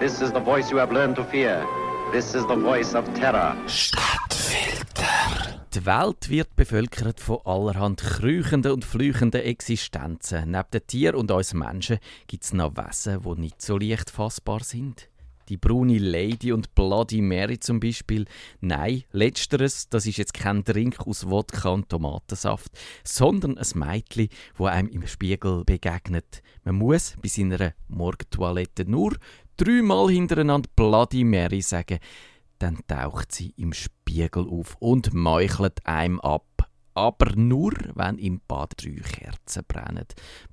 This is the voice you have learned to fear. This is the voice of terror. Stadtfilter. Die Welt wird bevölkert von allerhand krüchenden und flüchenden Existenzen. Neben den Tieren und uns Menschen gibt es noch Wesen, die nicht so leicht fassbar sind. Die braune Lady und Bloody Mary zum Beispiel. Nein, letzteres, das ist jetzt kein Drink aus Wodka und Tomatensaft, sondern ein Mädchen, wo einem im Spiegel begegnet. Man muss bei seiner Morgentoilette nur dreimal hintereinander Bloody Mary sagen, dann taucht sie im Spiegel auf und meuchelt einem ab aber nur, wenn im Bad drei Kerzen brennen.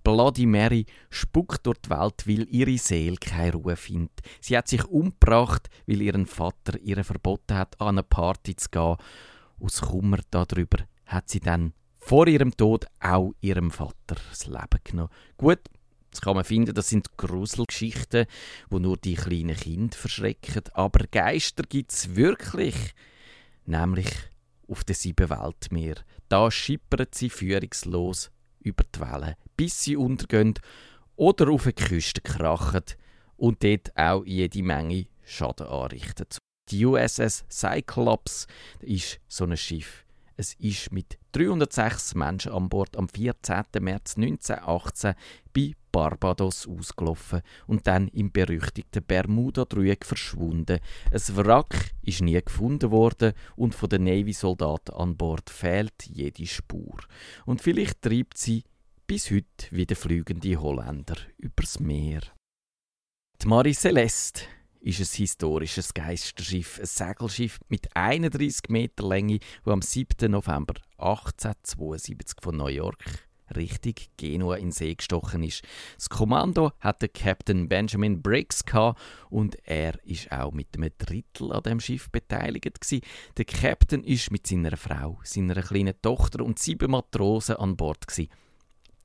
Bloody Mary spuckt durch die Welt, weil ihre Seele keine Ruhe findet. Sie hat sich umgebracht, weil ihren Vater ihr verboten hat, an eine Party zu gehen. Aus Kummer darüber hat sie dann vor ihrem Tod auch ihrem Vater das Leben genommen. Gut, das kann man finden, das sind Gruselgeschichten, wo nur die kleinen Kinder verschrecken. Aber Geister gibt es wirklich. Nämlich auf den sieben Weltmeer. Da schippern sie führungslos über die Wellen, bis sie untergehen oder auf eine Küste krachen und dort auch jede Menge Schaden anrichten. Die USS Cyclops ist so ein Schiff. Es ist mit 306 Menschen an Bord am 14. März 1918 bei Barbados ausgelaufen und dann im berüchtigten Bermuda-Dreieck verschwunden. Ein Wrack ist nie gefunden worden und von den Navy-Soldaten an Bord fehlt jede Spur. Und vielleicht treibt sie bis heute wie der fliegende Holländer übers Meer. Die Marie Celeste ist ein historisches Geisterschiff, ein Segelschiff mit 31 Meter Länge, das am 7. November 1872 von New York Richtung Genua in See gestochen ist. Das Kommando hatte Captain Benjamin Briggs und er ist auch mit einem Drittel an dem Schiff beteiligt gewesen. Der Captain ist mit seiner Frau, seiner kleinen Tochter und sieben Matrosen an Bord gewesen.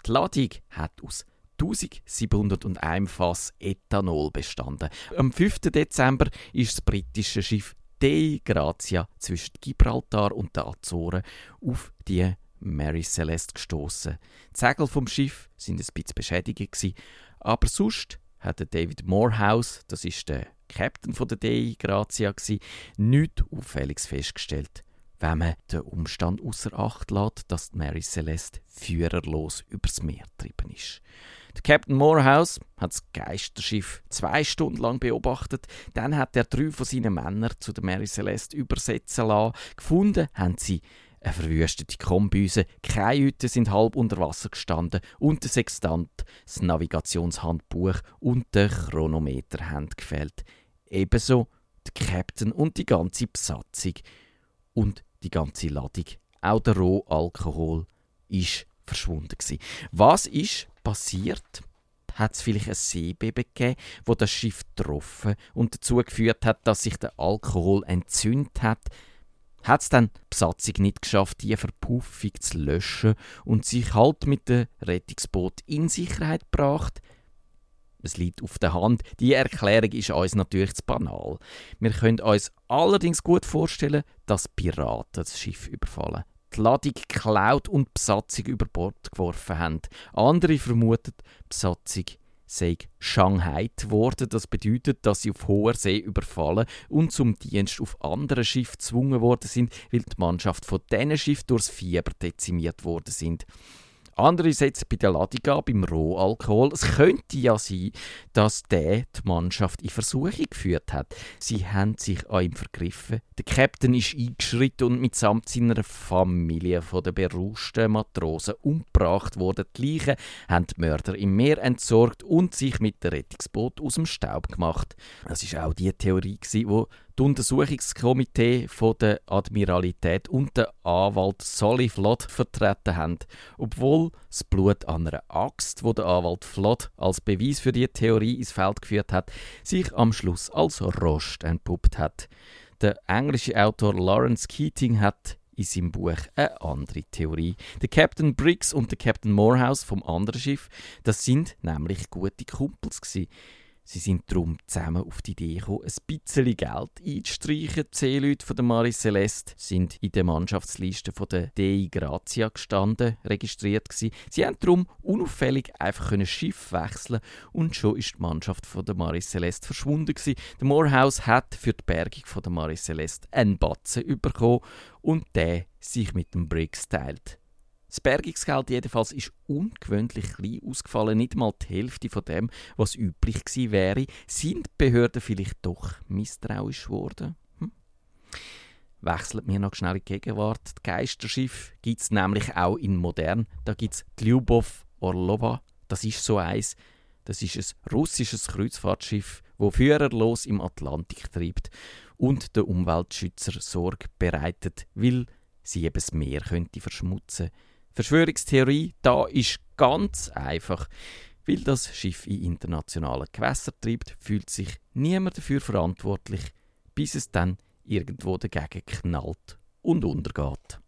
Die Ladung hat aus 1701 Fass Ethanol bestanden. Am 5. Dezember ist das britische Schiff Dei Grazia zwischen Gibraltar und den Azoren auf die Mary Celeste gestoßen. Die Segel vom Schiff sind ein bisschen beschädigt aber sonst hat David Morehouse, das ist der Captain von der Dei Grazia, nichts Auffälliges festgestellt wenn man den Umstand außer Acht lässt, dass Mary Celeste führerlos übers Meer getrieben ist. Der Captain Morehouse hat das Geisterschiff zwei Stunden lang beobachtet. Dann hat er drei von seinen Männern zu der Mary Celeste übersetzen lassen. Gefunden haben sie eine verwüstete Kombüse, keine Hütte sind halb unter Wasser gestanden und der Sextant, das Navigationshandbuch und der Chronometer haben gefällt. Ebenso der Captain und die ganze Besatzung und die ganze Ladung. Auch der Rohalkohol ist verschwunden gewesen. Was ist passiert? Hat es vielleicht ein Seebeben gegeben, wo das Schiff getroffen und dazu geführt hat, dass sich der Alkohol entzündet hat? Hat es dann die Besatzung nicht geschafft, die Verpuffung zu löschen und sich halt mit dem Rettungsboot in Sicherheit gebracht? Es liegt auf der Hand. Die Erklärung ist uns natürlich zu banal. Wir können uns allerdings gut vorstellen, dass Piraten das Schiff überfallen die Ladung geklaut und die Besatzung über Bord geworfen haben. Andere vermuten, die Besatzung sei Shanghai geworden. Das bedeutet, dass sie auf hoher See überfallen und zum Dienst auf anderen Schiffen gezwungen worden sind, weil die Mannschaft von diesen Schiffen durchs Fieber dezimiert worden sind. Andere setzen bei der Ladung an, beim Rohalkohol. Es könnte ja sein, dass der die Mannschaft in Versuchung geführt hat. Sie haben sich an ihm vergriffen. Der Captain ist eingeschritten und mitsamt seiner Familie von den berauschten Matrosen umgebracht worden. Die Leichen haben die Mörder im Meer entsorgt und sich mit dem Rettungsboot aus dem Staub gemacht. Das ist auch die Theorie, die das Untersuchungskomitee von der Admiralität und der Anwalt Solly Flood vertreten haben, obwohl das Blut an einer Axt, wo der Anwalt Flood als Beweis für die Theorie ins Feld geführt hat, sich am Schluss als Rost entpuppt hat. Der englische Autor Lawrence Keating hat in seinem Buch eine andere Theorie. Der Captain Briggs und der Captain Morehouse vom anderen Schiff, das sind nämlich gute Kumpels gewesen. Sie sind darum zusammen auf die Idee gekommen, ein bisschen Geld einzustreichen. Die Seeleute von der Marie Celeste sind in der Mannschaftsliste von der Dei Grazia gestanden, registriert gewesen. Sie haben darum unauffällig einfach ein Schiff wechseln und schon ist die Mannschaft von der Marie Celeste verschwunden gewesen. Der Morehouse hat für die Bergung von der Marie Celeste einen Batzen bekommen und der sich mit dem Briggs teilt. Das Bergungsgeld jedenfalls ist ungewöhnlich klein ausgefallen, nicht mal die Hälfte von dem, was üblich gewesen wäre. Sind die Behörden vielleicht doch misstrauisch geworden? Hm? Wechselt mir noch schnell in die Gegenwart. Die Geisterschiff gibt es nämlich auch in modern. Da gibt es die Lyubov Orlova. Das ist so eins. Das ist ein russisches Kreuzfahrtschiff, wo führerlos im Atlantik treibt und der Umweltschützer Sorge bereitet, weil sie eben das Meer könnte verschmutzen könnte. Verschwörungstheorie da ist ganz einfach. Weil das Schiff in internationalen Gewässern treibt, fühlt sich niemand dafür verantwortlich, bis es dann irgendwo dagegen knallt und untergeht.